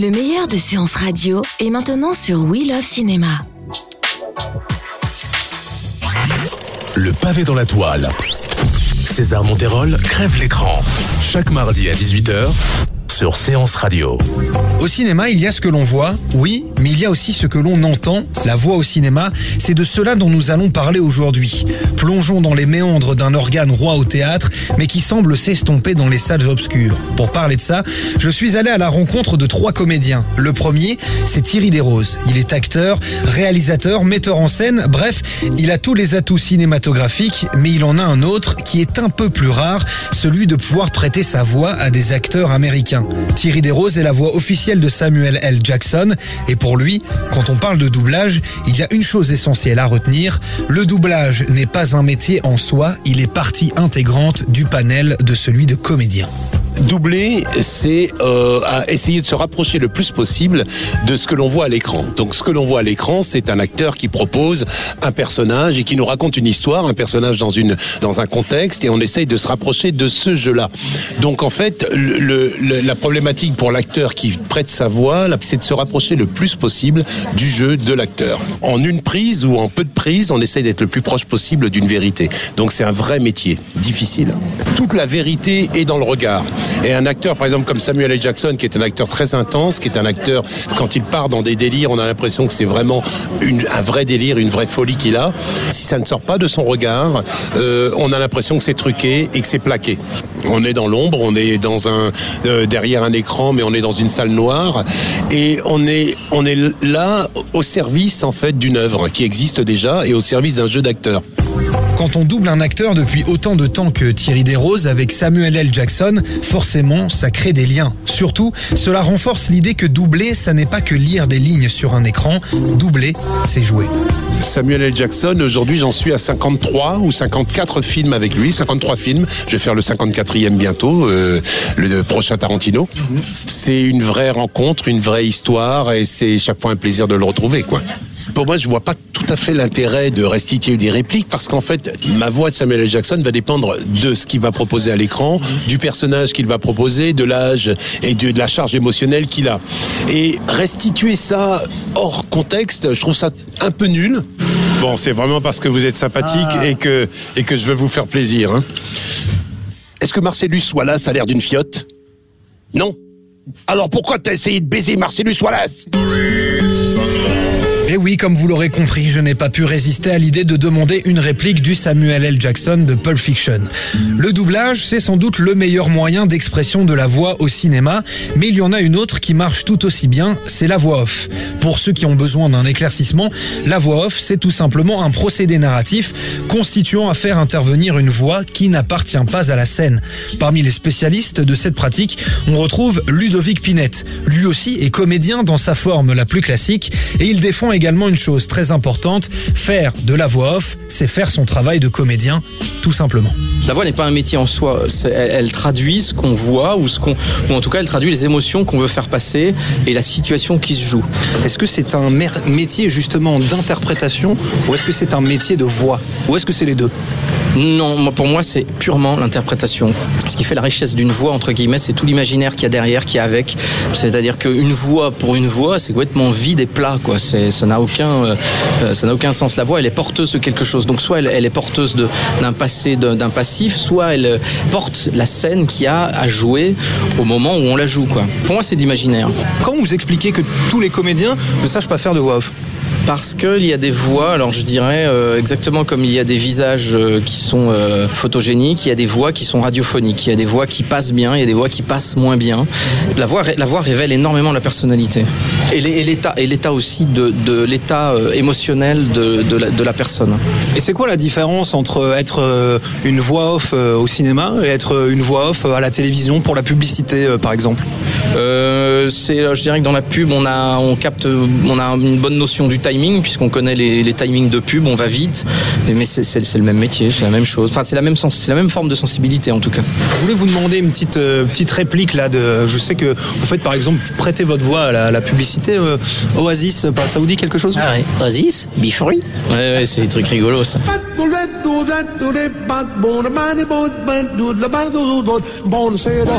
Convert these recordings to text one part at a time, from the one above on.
Le meilleur de séances radio est maintenant sur We Love Cinéma. Le pavé dans la toile. César Monterol crève l'écran. Chaque mardi à 18h sur Séance Radio. Au cinéma, il y a ce que l'on voit, oui, mais il y a aussi ce que l'on entend. La voix au cinéma, c'est de cela dont nous allons parler aujourd'hui. Plongeons dans les méandres d'un organe roi au théâtre, mais qui semble s'estomper dans les salles obscures. Pour parler de ça, je suis allé à la rencontre de trois comédiens. Le premier, c'est Thierry Desroses. Il est acteur, réalisateur, metteur en scène, bref, il a tous les atouts cinématographiques, mais il en a un autre qui est un peu plus rare, celui de pouvoir prêter sa voix à des acteurs américains. Thierry Desroses est la voix officielle de Samuel L. Jackson. Et pour lui, quand on parle de doublage, il y a une chose essentielle à retenir. Le doublage n'est pas un métier en soi, il est partie intégrante du panel de celui de comédien. Doubler, c'est euh, essayer de se rapprocher le plus possible de ce que l'on voit à l'écran. Donc ce que l'on voit à l'écran, c'est un acteur qui propose un personnage et qui nous raconte une histoire, un personnage dans une dans un contexte, et on essaye de se rapprocher de ce jeu-là. Donc en fait, le, le, la problématique pour l'acteur qui prête sa voix, c'est de se rapprocher le plus possible du jeu de l'acteur. En une prise ou en peu de prises, on essaye d'être le plus proche possible d'une vérité. Donc c'est un vrai métier, difficile. Toute la vérité est dans le regard. Et un acteur, par exemple, comme Samuel L. Jackson, qui est un acteur très intense, qui est un acteur, quand il part dans des délires, on a l'impression que c'est vraiment un vrai délire, une vraie folie qu'il a. Si ça ne sort pas de son regard, euh, on a l'impression que c'est truqué et que c'est plaqué. On est dans l'ombre, on est dans un euh, derrière un écran, mais on est dans une salle noire, et on est on est là au service en fait d'une œuvre qui existe déjà et au service d'un jeu d'acteurs. Quand on double un acteur depuis autant de temps que Thierry Desroses avec Samuel L. Jackson, forcément, ça crée des liens. Surtout, cela renforce l'idée que doubler, ça n'est pas que lire des lignes sur un écran. Doubler, c'est jouer. Samuel L. Jackson, aujourd'hui j'en suis à 53 ou 54 films avec lui, 53 films. Je vais faire le 54e bientôt, euh, le prochain Tarantino. C'est une vraie rencontre, une vraie histoire et c'est chaque fois un plaisir de le retrouver, quoi. Pour moi, je vois pas à fait l'intérêt de restituer des répliques parce qu'en fait, ma voix de Samuel L. Jackson va dépendre de ce qu'il va proposer à l'écran, du personnage qu'il va proposer, de l'âge et de, de la charge émotionnelle qu'il a. Et restituer ça hors contexte, je trouve ça un peu nul. Bon, c'est vraiment parce que vous êtes sympathique et, que, et que je veux vous faire plaisir. hein. Est-ce que Marcellus Wallace a l'air d'une fiotte? Non? Alors pourquoi t'as essayé de baiser Marcellus Wallace? Oui, comme vous l'aurez compris, je n'ai pas pu résister à l'idée de demander une réplique du Samuel L. Jackson de Pulp Fiction. Le doublage, c'est sans doute le meilleur moyen d'expression de la voix au cinéma, mais il y en a une autre qui marche tout aussi bien, c'est la voix off. Pour ceux qui ont besoin d'un éclaircissement, la voix off, c'est tout simplement un procédé narratif constituant à faire intervenir une voix qui n'appartient pas à la scène. Parmi les spécialistes de cette pratique, on retrouve Ludovic Pinette. Lui aussi est comédien dans sa forme la plus classique et il défend également une chose très importante, faire de la voix off, c'est faire son travail de comédien, tout simplement. La voix n'est pas un métier en soi. Elle, elle traduit ce qu'on voit ou ce qu'on, ou en tout cas, elle traduit les émotions qu'on veut faire passer et la situation qui se joue. Est-ce que c'est un mer- métier justement d'interprétation ou est-ce que c'est un métier de voix? Ou est-ce que c'est les deux? Non, pour moi, c'est purement l'interprétation. Ce qui fait la richesse d'une voix, entre guillemets, c'est tout l'imaginaire qu'il y a derrière, qu'il y a avec. C'est-à-dire qu'une voix pour une voix, c'est complètement vide et plat, quoi. Ça n'a aucun, euh, euh, ça n'a aucun sens. La voix, elle est porteuse de quelque chose. Donc, soit elle, elle est porteuse d'un passé, d'un passif, soit elle euh, porte la scène qu'il y a à jouer au moment où on la joue, quoi. Pour moi, c'est de l'imaginaire. Comment vous expliquez que tous les comédiens ne sachent pas faire de voix off? Parce qu'il y a des voix, alors je dirais euh, exactement comme il y a des visages euh, qui sont euh, photogéniques, il y a des voix qui sont radiophoniques, il y a des voix qui passent bien, il y a des voix qui passent moins bien. La voix, la voix révèle énormément la personnalité et l'é- et l'état et l'état aussi de, de l'état euh, émotionnel de, de, la, de la personne. Et c'est quoi la différence entre être euh, une voix off au cinéma et être une voix off à la télévision pour la publicité, par exemple? Euh, c'est, je dirais que dans la pub, on a, on capte, on a une bonne notion du timing puisqu'on connaît les, les timings de pub, on va vite. Mais c'est, le même métier, c'est la même chose. Enfin, c'est la même sens, c'est la même forme de sensibilité en tout cas. Je voulais vous demander une petite, euh, petite réplique là. De, je sais que vous faites par exemple prêter votre voix à la, à la publicité euh, Oasis. euh, Ça vous dit quelque chose? Ah ouais. Oasis, Be Free. Ouais, ouais, c'est des trucs rigolos ça.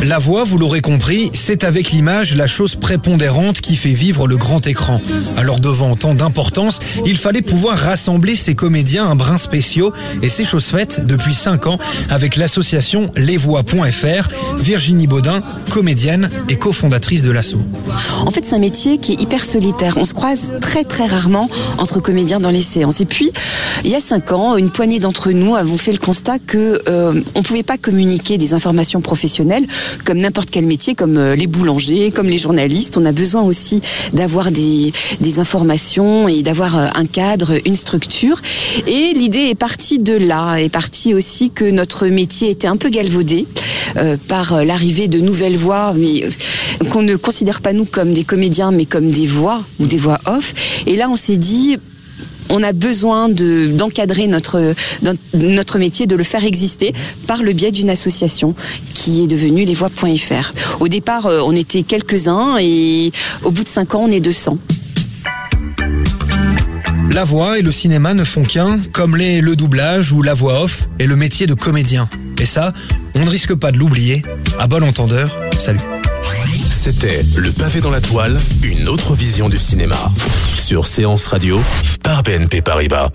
La voix, vous l'aurez compris, c'est avec l'image la chose prépondérante qui fait vivre le grand écran. Alors devant tant d'importance, il fallait pouvoir rassembler ces comédiens un brin spéciaux et c'est chose faite depuis 5 ans avec l'association lesvoix.fr, Virginie Baudin, comédienne et cofondatrice de l'asso. En fait, c'est un métier qui est hyper solitaire. On se croise très très rarement entre comédiens dans les séances. Et puis, il y a cinq ans, une poignée d'entre nous avons fait le constat que euh, on pouvait pas communiquer des informations professionnelles comme n'importe quel métier, comme euh, les boulangers, comme les journalistes. On a besoin aussi d'avoir des, informations et d'avoir euh, un cadre, une structure. Et l'idée est partie de là, est partie aussi que notre métier était un peu galvaudé euh, par l'arrivée de nouvelles voix, mais qu'on ne considère pas nous comme des comédiens, mais comme des voix ou des voix off. Et là, on s'est dit, on a besoin de d'encadrer notre métier, de le faire exister par le biais d'une association qui est devenue lesvoix.fr. Au départ, euh, on était quelques-uns et au bout de cinq ans, on est 200. La voix et le cinéma ne font qu'un, comme l'est le doublage ou la voix off et le métier de comédien. Et ça, on ne risque pas de l'oublier. À bon entendeur, salut. C'était Le pavé dans la toile, une autre vision du cinéma. Sur Séance Radio, par BNP Paribas.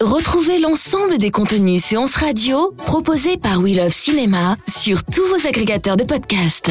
Retrouvez l'ensemble des contenus séances radio proposés par We Love Cinéma sur tous vos agrégateurs de podcasts.